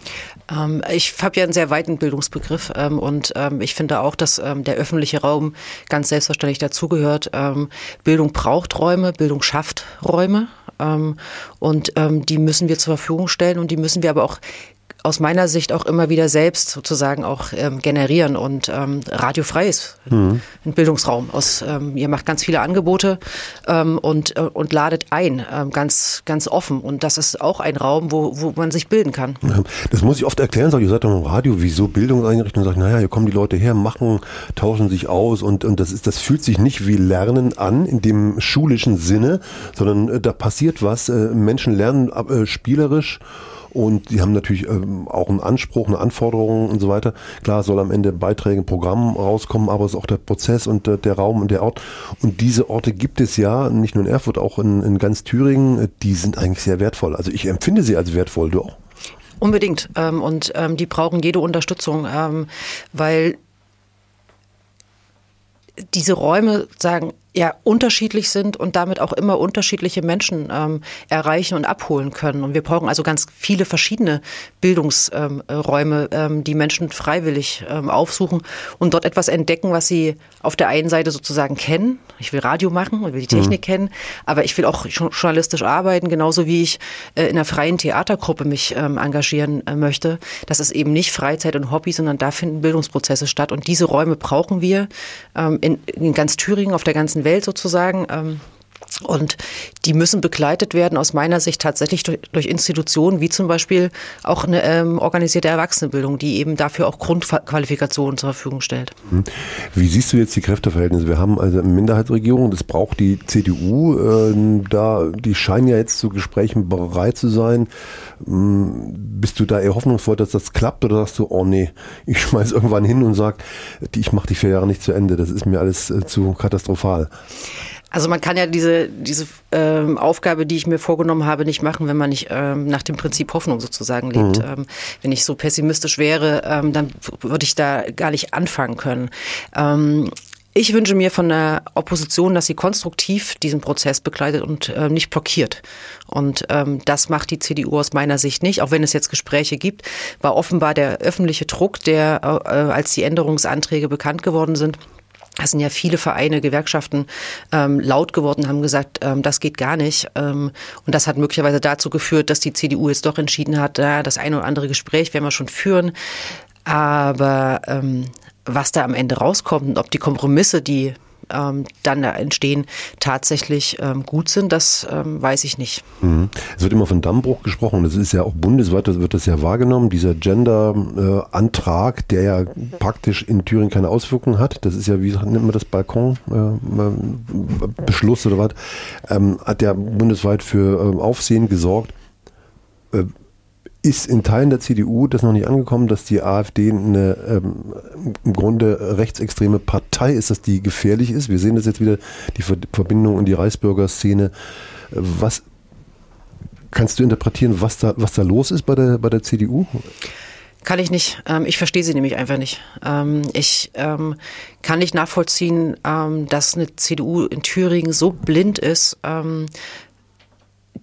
Ähm, ich habe ja einen sehr weiten Bildungsbegriff ähm, und ähm, ich finde auch, dass ähm, der öffentliche Raum ganz selbstverständlich dazugehört. Ähm, Bildung braucht Räume, Bildung schafft Räume ähm, und die müssen wir zur Verfügung stellen und die müssen wir aber auch aus meiner Sicht auch immer wieder selbst sozusagen auch ähm, generieren und ähm, radiofrei ist mhm. ein Bildungsraum. Aus, ähm, ihr macht ganz viele Angebote ähm, und, äh, und ladet ein, ähm, ganz, ganz offen. Und das ist auch ein Raum, wo, wo man sich bilden kann. Das muss ich oft erklären, sag, ihr seid doch im Radio, wieso Bildungseinrichtungen? Sagt, naja, hier kommen die Leute her, machen, tauschen sich aus und, und das ist, das fühlt sich nicht wie Lernen an in dem schulischen Sinne, sondern äh, da passiert was. Äh, Menschen lernen äh, spielerisch und die haben natürlich ähm, auch einen Anspruch, eine Anforderung und so weiter. Klar soll am Ende Beiträge, Programm rauskommen, aber es ist auch der Prozess und äh, der Raum und der Ort. Und diese Orte gibt es ja, nicht nur in Erfurt, auch in, in ganz Thüringen. Die sind eigentlich sehr wertvoll. Also ich empfinde sie als wertvoll, du auch? Unbedingt. Ähm, und ähm, die brauchen jede Unterstützung, ähm, weil diese Räume sagen, ja unterschiedlich sind und damit auch immer unterschiedliche Menschen ähm, erreichen und abholen können. Und wir brauchen also ganz viele verschiedene Bildungsräume, ähm, die Menschen freiwillig ähm, aufsuchen und dort etwas entdecken, was sie auf der einen Seite sozusagen kennen. Ich will Radio machen, ich will die Technik mhm. kennen, aber ich will auch journalistisch arbeiten, genauso wie ich äh, in einer freien Theatergruppe mich ähm, engagieren äh, möchte. Das ist eben nicht Freizeit und Hobby, sondern da finden Bildungsprozesse statt. Und diese Räume brauchen wir ähm, in, in ganz Thüringen, auf der ganzen Welt Welt sozusagen. Ähm, und die müssen begleitet werden aus meiner Sicht tatsächlich durch, durch Institutionen wie zum Beispiel auch eine ähm, organisierte Erwachsenenbildung, die eben dafür auch Grundqualifikationen zur Verfügung stellt. Mhm. Wie siehst du jetzt die Kräfteverhältnisse? Wir haben also eine Minderheitsregierung, das braucht die CDU. Äh, da, die scheinen ja jetzt zu Gesprächen bereit zu sein. Ähm, bist du da eher hoffnungsvoll, dass das klappt oder sagst du, oh nee, ich schmeiß irgendwann hin und sag, ich mache die vier Jahre nicht zu Ende, das ist mir alles äh, zu katastrophal? Also man kann ja diese, diese ähm, Aufgabe, die ich mir vorgenommen habe, nicht machen, wenn man nicht ähm, nach dem Prinzip Hoffnung sozusagen lebt. Mhm. Ähm, wenn ich so pessimistisch wäre, ähm, dann würde ich da gar nicht anfangen können. Ähm, ich wünsche mir von der Opposition, dass sie konstruktiv diesen Prozess begleitet und äh, nicht blockiert. Und ähm, das macht die CDU aus meiner Sicht nicht. Auch wenn es jetzt Gespräche gibt, war offenbar der öffentliche Druck, der, äh, als die Änderungsanträge bekannt geworden sind, da sind ja viele Vereine, Gewerkschaften ähm, laut geworden, haben gesagt, ähm, das geht gar nicht. Ähm, und das hat möglicherweise dazu geführt, dass die CDU jetzt doch entschieden hat, ja, das eine oder andere Gespräch werden wir schon führen. Aber ähm, was da am Ende rauskommt und ob die Kompromisse, die ähm, dann da entstehen, tatsächlich ähm, gut sind, das ähm, weiß ich nicht. Mhm. Es wird immer von Dammbruch gesprochen. Das ist ja auch bundesweit, das wird das ja wahrgenommen. Dieser Gender-Antrag, äh, der ja praktisch in Thüringen keine Auswirkungen hat. Das ist ja, wie nennt man das, Balkon-Beschluss äh, oder was, ähm, hat ja bundesweit für äh, Aufsehen gesorgt. Ist in Teilen der CDU das noch nicht angekommen, dass die AfD eine ähm, im Grunde rechtsextreme Partei ist, dass die gefährlich ist? Wir sehen das jetzt wieder, die Verbindung in die Reichsbürger-Szene. Was kannst du interpretieren, was da, was da los ist bei der, bei der CDU? Kann ich nicht. Ähm, ich verstehe sie nämlich einfach nicht. Ähm, ich ähm, kann nicht nachvollziehen, dass eine CDU in Thüringen so blind ist,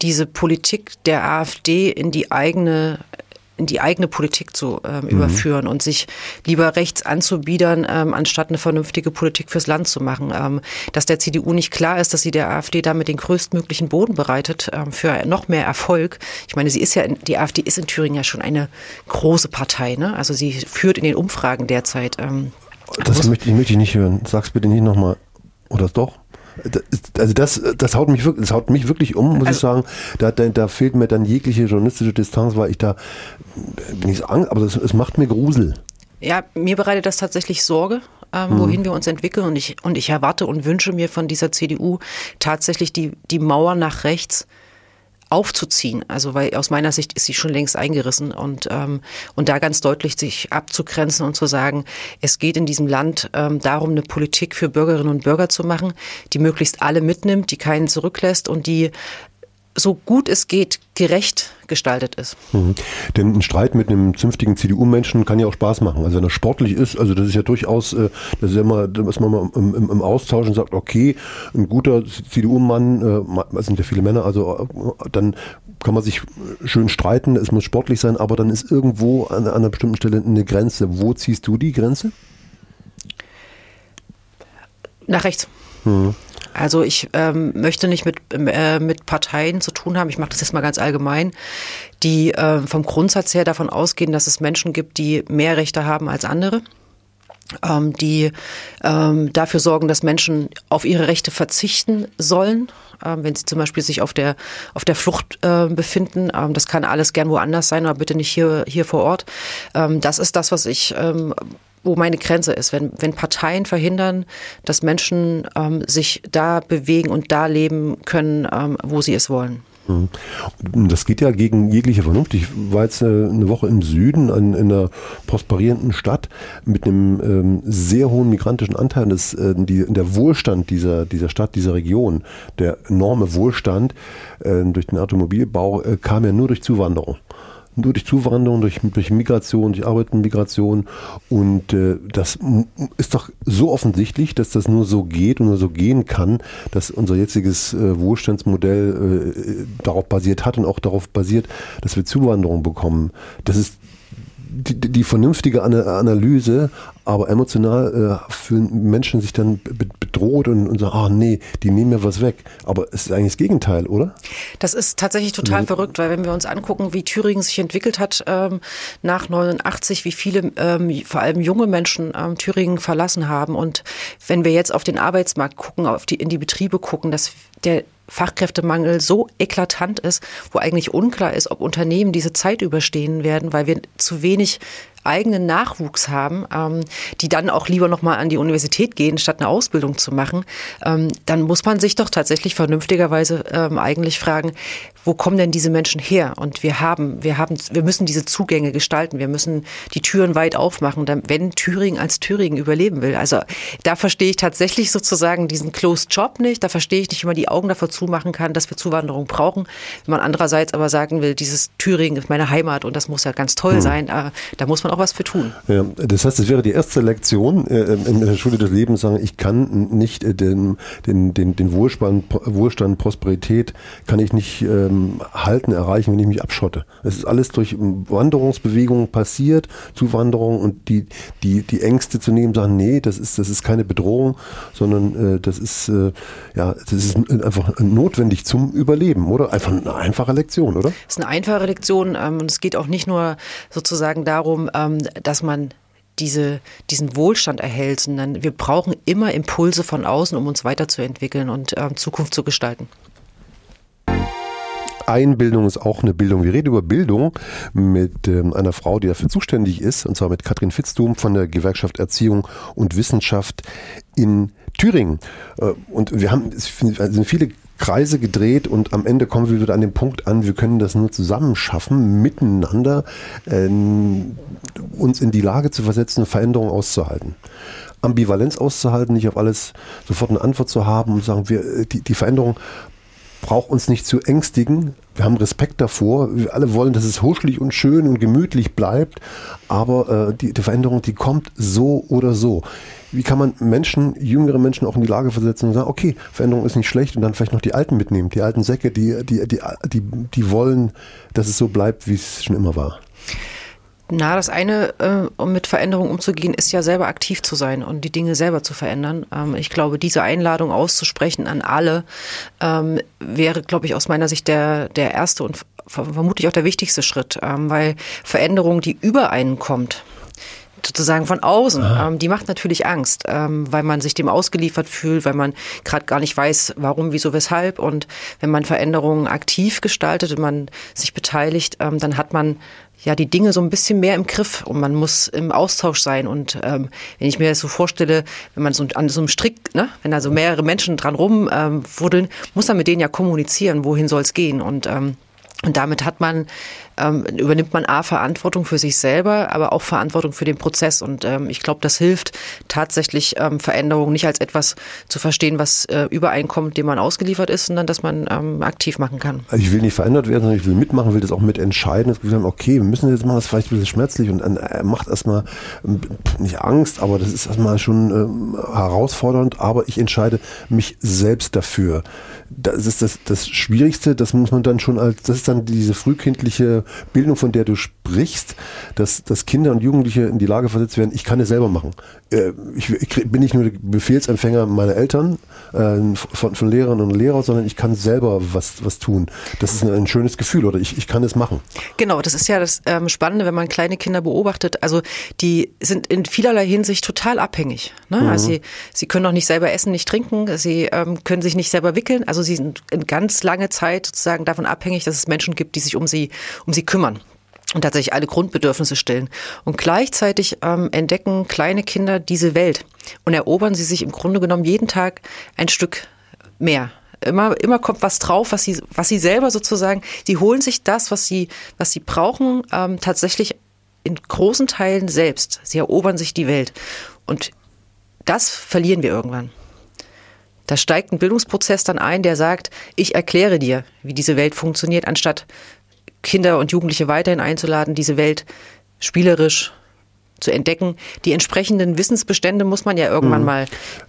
diese Politik der AfD in die eigene in die eigene Politik zu ähm, mhm. überführen und sich lieber rechts anzubiedern, ähm, anstatt eine vernünftige Politik fürs Land zu machen. Ähm, dass der CDU nicht klar ist, dass sie der AfD damit den größtmöglichen Boden bereitet ähm, für noch mehr Erfolg. Ich meine, sie ist ja, in, die AfD ist in Thüringen ja schon eine große Partei. Ne? Also sie führt in den Umfragen derzeit. Ähm, das möchte ich, möchte ich nicht hören. Sag's bitte nicht nochmal. Oder doch? Also das, das haut mich wirklich, das haut mich wirklich um, muss also, ich sagen. Da, da, da, fehlt mir dann jegliche journalistische Distanz, weil ich da bin ich Angst, aber es macht mir Grusel. Ja, mir bereitet das tatsächlich Sorge, ähm, mhm. wohin wir uns entwickeln. Und ich, und ich erwarte und wünsche mir von dieser CDU tatsächlich die, die Mauer nach rechts aufzuziehen. Also weil aus meiner Sicht ist sie schon längst eingerissen und ähm, und da ganz deutlich sich abzugrenzen und zu sagen, es geht in diesem Land ähm, darum, eine Politik für Bürgerinnen und Bürger zu machen, die möglichst alle mitnimmt, die keinen zurücklässt und die so gut es geht gerecht gestaltet ist. Mhm. Denn ein Streit mit einem zünftigen CDU-Menschen kann ja auch Spaß machen. Also wenn er sportlich ist, also das ist ja durchaus, äh, das ist ja immer, dass man mal im, im, im Austausch und sagt, okay, ein guter CDU-Mann, äh, es sind ja viele Männer, also äh, dann kann man sich schön streiten, es muss sportlich sein, aber dann ist irgendwo an, an einer bestimmten Stelle eine Grenze. Wo ziehst du die Grenze? Nach rechts. Mhm. Also ich ähm, möchte nicht mit, äh, mit Parteien zu tun haben, ich mache das jetzt mal ganz allgemein, die äh, vom Grundsatz her davon ausgehen, dass es Menschen gibt, die mehr Rechte haben als andere. Ähm, die ähm, dafür sorgen, dass Menschen auf ihre Rechte verzichten sollen, ähm, wenn sie zum Beispiel sich auf der, auf der Flucht äh, befinden. Ähm, das kann alles gern woanders sein, aber bitte nicht hier, hier vor Ort. Ähm, das ist das, was ich ähm, wo meine Grenze ist. Wenn, wenn Parteien verhindern, dass Menschen ähm, sich da bewegen und da leben können, ähm, wo sie es wollen. Mhm. Das geht ja gegen jegliche Vernunft. Ich war jetzt äh, eine Woche im Süden an, in einer prosperierenden Stadt mit einem ähm, sehr hohen migrantischen Anteil. Das, äh, die, der Wohlstand dieser, dieser Stadt, dieser Region, der enorme Wohlstand äh, durch den Automobilbau äh, kam ja nur durch Zuwanderung nur durch Zuwanderung, durch, durch Migration, durch Arbeit und Migration. Und äh, das ist doch so offensichtlich, dass das nur so geht und nur so gehen kann, dass unser jetziges äh, Wohlstandsmodell äh, darauf basiert hat und auch darauf basiert, dass wir Zuwanderung bekommen. Das ist die, die vernünftige Analyse, aber emotional äh, fühlen Menschen sich dann bedroht und, und sagen, ah nee, die nehmen mir was weg. Aber es ist eigentlich das Gegenteil, oder? Das ist tatsächlich total mhm. verrückt, weil wenn wir uns angucken, wie Thüringen sich entwickelt hat ähm, nach 89, wie viele, ähm, vor allem junge Menschen ähm, Thüringen verlassen haben und wenn wir jetzt auf den Arbeitsmarkt gucken, auf die, in die Betriebe gucken, dass der Fachkräftemangel so eklatant ist, wo eigentlich unklar ist, ob Unternehmen diese Zeit überstehen werden, weil wir zu wenig eigenen Nachwuchs haben, ähm, die dann auch lieber nochmal an die Universität gehen, statt eine Ausbildung zu machen, ähm, dann muss man sich doch tatsächlich vernünftigerweise ähm, eigentlich fragen, wo kommen denn diese Menschen her? Und wir haben, wir haben, wir müssen diese Zugänge gestalten. Wir müssen die Türen weit aufmachen, wenn Thüringen als Thüringen überleben will. Also da verstehe ich tatsächlich sozusagen diesen Closed Job nicht. Da verstehe ich nicht, wie man die Augen davor zumachen kann, dass wir Zuwanderung brauchen. Wenn man andererseits aber sagen will, dieses Thüringen ist meine Heimat und das muss ja ganz toll hm. sein, äh, da muss man auch was für tun. Ja, das heißt, es wäre die erste Lektion äh, in der Schule des Lebens, sagen, ich kann nicht äh, den, den, den, den Wohlstand, Wohlstand, Prosperität, kann ich nicht ähm, halten, erreichen, wenn ich mich abschotte. Es ist alles durch Wanderungsbewegungen passiert, Zuwanderung und die, die, die Ängste zu nehmen, sagen, nee, das ist, das ist keine Bedrohung, sondern äh, das ist, äh, ja, das ist einfach notwendig zum Überleben, oder? Einfach eine einfache Lektion, oder? Es ist eine einfache Lektion ähm, und es geht auch nicht nur sozusagen darum, ähm, dass man diese, diesen Wohlstand erhält, sondern wir brauchen immer Impulse von außen, um uns weiterzuentwickeln und äh, Zukunft zu gestalten. Einbildung ist auch eine Bildung. Wir reden über Bildung mit ähm, einer Frau, die dafür zuständig ist, und zwar mit Katrin Fitzdum von der Gewerkschaft Erziehung und Wissenschaft in Thüringen. Äh, und wir haben, es sind viele Kreise gedreht und am Ende kommen wir wieder an den Punkt an, wir können das nur zusammen schaffen, miteinander äh, uns in die Lage zu versetzen, Veränderungen auszuhalten. Ambivalenz auszuhalten, nicht auf alles sofort eine Antwort zu haben und sagen, wir, äh, die, die Veränderung braucht uns nicht zu ängstigen. Wir haben Respekt davor. Wir alle wollen, dass es huschelig und schön und gemütlich bleibt. Aber äh, die, die Veränderung, die kommt so oder so. Wie kann man Menschen, jüngere Menschen auch in die Lage versetzen und sagen, okay, Veränderung ist nicht schlecht und dann vielleicht noch die Alten mitnehmen, die alten Säcke, die, die, die, die, die wollen, dass es so bleibt, wie es schon immer war. Na, das eine, äh, um mit Veränderung umzugehen, ist ja selber aktiv zu sein und die Dinge selber zu verändern. Ähm, ich glaube, diese Einladung auszusprechen an alle ähm, wäre, glaube ich, aus meiner Sicht der, der erste und vermutlich auch der wichtigste Schritt, ähm, weil Veränderung, die über einen kommt, sozusagen von außen. Ähm, die macht natürlich Angst, ähm, weil man sich dem ausgeliefert fühlt, weil man gerade gar nicht weiß, warum, wieso, weshalb. Und wenn man Veränderungen aktiv gestaltet und man sich beteiligt, ähm, dann hat man ja die Dinge so ein bisschen mehr im Griff und man muss im Austausch sein. Und ähm, wenn ich mir das so vorstelle, wenn man so an so einem Strick, ne, wenn da so mehrere Menschen dran rumwuddeln, ähm, muss man mit denen ja kommunizieren, wohin soll es gehen. Und ähm, und damit hat man, ähm, übernimmt man A, Verantwortung für sich selber, aber auch Verantwortung für den Prozess. Und ähm, ich glaube, das hilft tatsächlich, ähm, Veränderungen nicht als etwas zu verstehen, was äh, übereinkommt, dem man ausgeliefert ist, sondern dass man ähm, aktiv machen kann. Also ich will nicht verändert werden, sondern ich will mitmachen, will das auch mitentscheiden. Das Gefühl haben, okay, wir müssen jetzt machen, das ist vielleicht ein bisschen schmerzlich und äh, macht erstmal ähm, nicht Angst, aber das ist erstmal schon ähm, herausfordernd, aber ich entscheide mich selbst dafür das ist das, das Schwierigste, das muss man dann schon als, das ist dann diese frühkindliche Bildung, von der du sprichst, dass, dass Kinder und Jugendliche in die Lage versetzt werden, ich kann es selber machen. Äh, ich, ich bin nicht nur der Befehlsempfänger meiner Eltern, äh, von, von Lehrerinnen und Lehrern, sondern ich kann selber was, was tun. Das ist ein, ein schönes Gefühl oder ich, ich kann es machen. Genau, das ist ja das ähm, Spannende, wenn man kleine Kinder beobachtet. Also die sind in vielerlei Hinsicht total abhängig. Ne? Mhm. Also sie, sie können auch nicht selber essen, nicht trinken, sie ähm, können sich nicht selber wickeln. Also sie sind in ganz lange Zeit sozusagen davon abhängig, dass es Menschen gibt, die sich um sie, um sie kümmern und tatsächlich alle Grundbedürfnisse stillen. Und gleichzeitig ähm, entdecken kleine Kinder diese Welt und erobern sie sich im Grunde genommen jeden Tag ein Stück mehr. Immer, immer kommt was drauf, was sie, was sie selber sozusagen, sie holen sich das, was sie, was sie brauchen, ähm, tatsächlich in großen Teilen selbst. Sie erobern sich die Welt. Und das verlieren wir irgendwann. Da steigt ein Bildungsprozess dann ein, der sagt, ich erkläre dir, wie diese Welt funktioniert, anstatt Kinder und Jugendliche weiterhin einzuladen, diese Welt spielerisch zu entdecken. Die entsprechenden Wissensbestände muss man ja irgendwann mhm. mal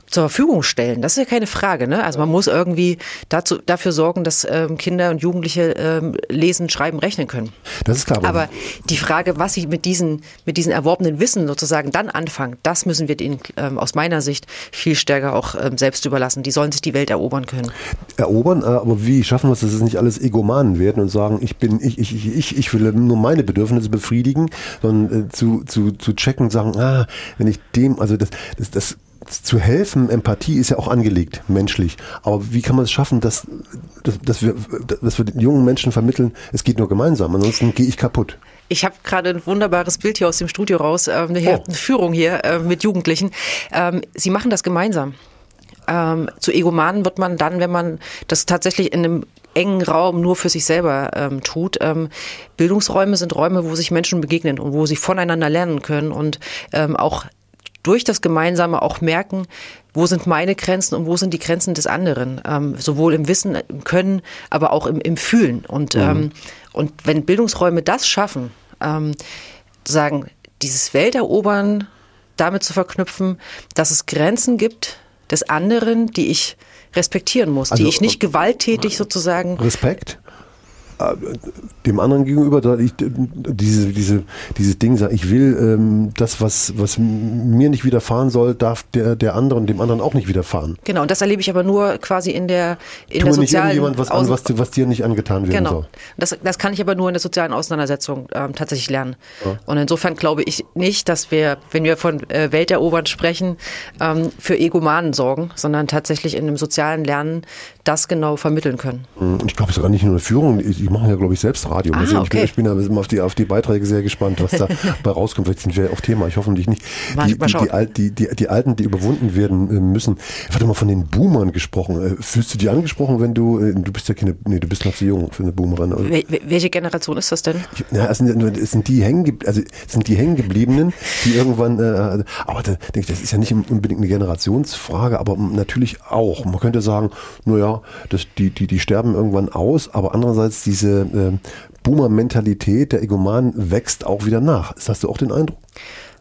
zur Verfügung stellen. Das ist ja keine Frage. Ne? Also man muss irgendwie dazu, dafür sorgen, dass ähm, Kinder und Jugendliche ähm, lesen, schreiben, rechnen können. Das ist klar. Aber die Frage, was sie mit diesen, mit diesen erworbenen Wissen sozusagen dann anfangen, das müssen wir denen ähm, aus meiner Sicht viel stärker auch ähm, selbst überlassen. Die sollen sich die Welt erobern können. Erobern, äh, aber wie schaffen wir es, dass es nicht alles Egomanen werden und sagen, ich bin, ich, ich, ich, ich, ich will nur meine Bedürfnisse befriedigen, sondern äh, zu, zu, zu checken und sagen, ah, wenn ich dem, also das, das, das zu helfen, Empathie ist ja auch angelegt, menschlich. Aber wie kann man es schaffen, dass, dass, dass, wir, dass wir den jungen Menschen vermitteln, es geht nur gemeinsam, ansonsten gehe ich kaputt. Ich habe gerade ein wunderbares Bild hier aus dem Studio raus, ähm, eine, oh. Führung hier äh, mit Jugendlichen. Ähm, sie machen das gemeinsam. Ähm, zu Egomanen wird man dann, wenn man das tatsächlich in einem engen Raum nur für sich selber ähm, tut. Ähm, Bildungsräume sind Räume, wo sich Menschen begegnen und wo sie voneinander lernen können und ähm, auch durch das Gemeinsame auch merken, wo sind meine Grenzen und wo sind die Grenzen des anderen, ähm, sowohl im Wissen, im Können, aber auch im, im Fühlen. Und, mhm. ähm, und wenn Bildungsräume das schaffen, ähm, sagen, dieses Welterobern damit zu verknüpfen, dass es Grenzen gibt des anderen, die ich respektieren muss, also, die ich nicht gewalttätig sozusagen. Respekt? Dem anderen gegenüber, da ich diese, diese, dieses Ding sage, ich will ähm, das, was, was mir nicht widerfahren soll, darf der, der anderen dem anderen auch nicht widerfahren. Genau, und das erlebe ich aber nur quasi in der, in Tue der sozialen nicht irgendjemand was an, was, was dir nicht angetan werden Genau. soll. Das, das kann ich aber nur in der sozialen Auseinandersetzung ähm, tatsächlich lernen. Ja. Und insofern glaube ich nicht, dass wir, wenn wir von äh, Welterobern sprechen, ähm, für Egomanen sorgen, sondern tatsächlich in einem sozialen Lernen das genau vermitteln können. Und ich glaube sogar nicht nur eine Führung, ich, ich mache ja, glaube ich, selbst Radio. Ah, sehen, okay. Ich bin, ich bin auf, die, auf die Beiträge sehr gespannt, was da bei rauskommt. Vielleicht sind wir auf Thema, ich hoffentlich nicht. Mal- Die, mal die, die, die, die, die Alten, die überwunden werden äh, müssen. Ich hatte mal von den Boomern gesprochen. Äh, Fühlst du dich angesprochen, wenn du, äh, du bist ja keine, nee, du bist noch zu jung für eine Boomerin. oder? Wel welche Generation ist das denn? Ich- Ja, es sind, es sind die hängen, ge- also sind die hängengebliebenen, die irgendwann, äh, aber da denke ich, das ist ja nicht unbedingt eine Generationsfrage, aber natürlich auch. Man könnte sagen, naja, das, die, die, die sterben irgendwann aus, aber andererseits diese äh, Boomer-Mentalität der Egomanen wächst auch wieder nach. Hast du auch den Eindruck?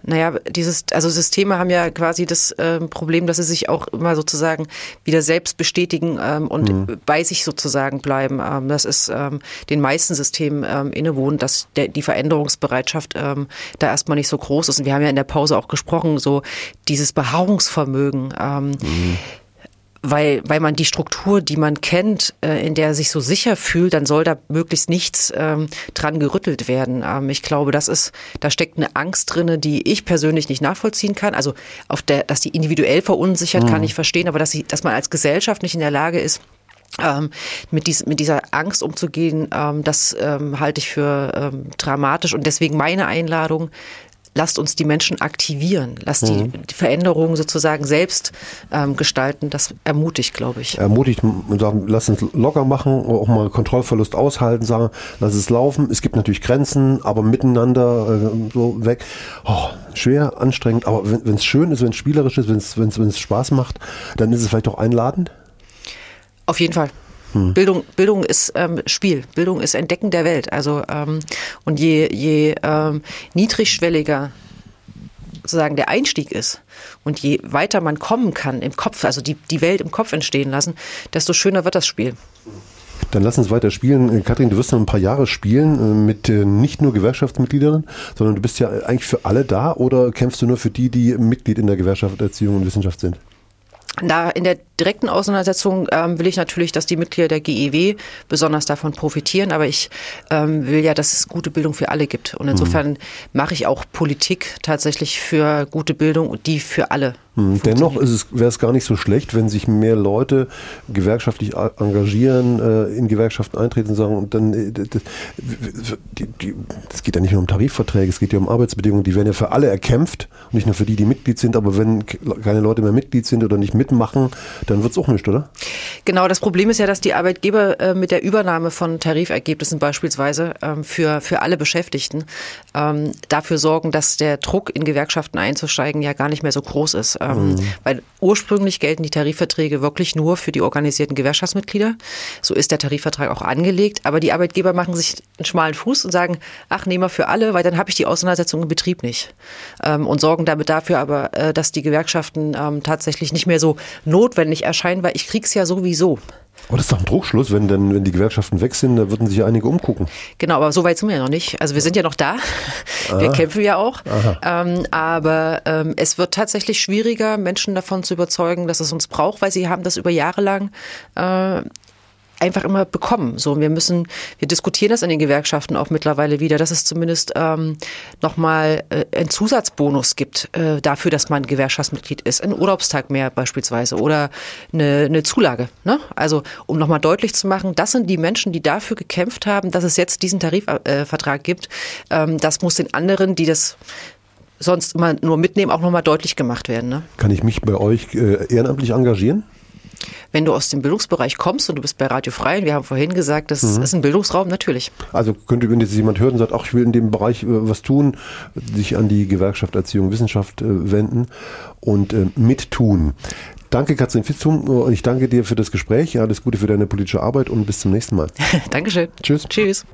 Naja, dieses, also Systeme haben ja quasi das ähm, Problem, dass sie sich auch immer sozusagen wieder selbst bestätigen ähm, und bei sich sozusagen bleiben. Ähm, das ist ähm, den meisten Systemen ähm, innewohnt, dass der, die Veränderungsbereitschaft ähm, da erstmal nicht so groß ist. Und wir haben ja in der Pause auch gesprochen, so dieses Beharrungsvermögen. Ähm, weil, weil man die Struktur, die man kennt, äh, in der er sich so sicher fühlt, dann soll da möglichst nichts ähm, dran gerüttelt werden. Ähm, ich glaube, das ist, da steckt eine Angst drinne, die ich persönlich nicht nachvollziehen kann. Also auf der, dass die individuell verunsichert, kann ich verstehen, aber dass sie, dass man als Gesellschaft nicht in der Lage ist, ähm, mit, dies, mit dieser Angst umzugehen, ähm, das ähm, halte ich für ähm, dramatisch. Und deswegen meine Einladung, lasst uns die Menschen aktivieren, lasst die, die Veränderungen sozusagen selbst ähm, gestalten. Das ermutigt, glaube ich. Ermutigt und sagen, lass uns locker machen, auch mal Kontrollverlust aushalten, sagen, lass es laufen. Es gibt natürlich Grenzen, aber miteinander äh, so weg. Oh, schwer, anstrengend, aber wenn es schön ist, wenn es spielerisch ist, wenn es wenn es Spaß macht, dann ist es vielleicht auch einladend. Auf jeden Fall. Bildung, Bildung ist ähm, Spiel, Bildung ist Entdecken der Welt. Also ähm, und je, je ähm, niedrigschwelliger sozusagen der Einstieg ist und je weiter man kommen kann im Kopf, also die, die Welt im Kopf entstehen lassen, desto schöner wird das Spiel. Dann lass uns weiter spielen. Äh, Kathrin, du wirst noch ein paar Jahre spielen äh, mit äh, nicht nur Gewerkschaftsmitgliedern, sondern du bist ja eigentlich für alle da oder kämpfst du nur für die, die Mitglied in der Gewerkschaft Erziehung und Wissenschaft sind? Da in der direkten Auseinandersetzung ähm, will ich natürlich, dass die Mitglieder der GEW besonders davon profitieren, aber ich ähm, will ja, dass es gute Bildung für alle gibt. Und insofern mache ich auch Politik tatsächlich für gute Bildung und die für alle. Hm, Dennoch ist es, wäre es gar nicht so schlecht, wenn sich mehr Leute gewerkschaftlich engagieren, äh, in Gewerkschaften eintreten und sagen, und dann, äh, das, die, die, das geht ja nicht nur um Tarifverträge, es geht ja um Arbeitsbedingungen, die werden ja für alle erkämpft. Und nicht nur für die, die Mitglied sind, aber wenn keine Leute mehr Mitglied sind oder nicht mitmachen, dann wird es auch nicht, oder? Genau, das Problem ist ja, dass die Arbeitgeber äh, mit der Übernahme von Tarifergebnissen beispielsweise ähm, für, für alle Beschäftigten ähm, dafür sorgen, dass der Druck in Gewerkschaften einzusteigen ja gar nicht mehr so groß ist. Ähm, Weil ursprünglich gelten die Tarifverträge wirklich nur für die organisierten Gewerkschaftsmitglieder. So ist der Tarifvertrag auch angelegt. Aber die Arbeitgeber machen sich einen schmalen Fuß und sagen, ach, nehmen wir für alle, weil dann habe ich die Auseinandersetzung im Betrieb nicht. Ähm, und sorgen damit dafür aber, äh, dass die Gewerkschaften ähm, tatsächlich nicht mehr so notwendig erscheinen, weil ich krieg's ja sowieso. Aber das ist doch ein Druckschluss, wenn dann, wenn die Gewerkschaften weg sind, da würden sich ja einige umgucken. Genau, aber so weit sind wir ja noch nicht. Also wir sind ja noch da. Wir kämpfen ja auch. Ähm, aber ähm, es wird tatsächlich schwieriger, Menschen davon zu überzeugen, dass es uns braucht, weil sie haben das über Jahre lang äh, einfach immer bekommen. So, wir müssen, wir diskutieren das in den Gewerkschaften auch mittlerweile wieder, dass es zumindest ähm, nochmal äh, einen Zusatzbonus gibt äh, dafür, dass man Gewerkschaftsmitglied ist. Ein Urlaubstag mehr beispielsweise oder eine, eine Zulage. Ne? Also um nochmal deutlich zu machen, das sind die Menschen, die dafür gekämpft haben, dass es jetzt diesen Tarifvertrag gibt. Ähm, das muss den anderen, die das sonst immer nur mitnehmen, auch nochmal deutlich gemacht werden. Ne? Kann ich mich bei euch äh, ehrenamtlich engagieren? Wenn du aus dem Bildungsbereich kommst und du bist bei Radio Frei, und wir haben vorhin gesagt, das ist ein Bildungsraum, natürlich. Also könnte, wenn jetzt jemand hört und sagt, ach, ich will in dem Bereich äh, was tun, sich an die Gewerkschaft Erziehung Wissenschaft äh, wenden und äh, mittun. Danke, Katrin Fitzum, und ich danke dir für das Gespräch. Alles Gute für deine politische Arbeit und bis zum nächsten Mal. Dankeschön. Tschüss. Tschüss.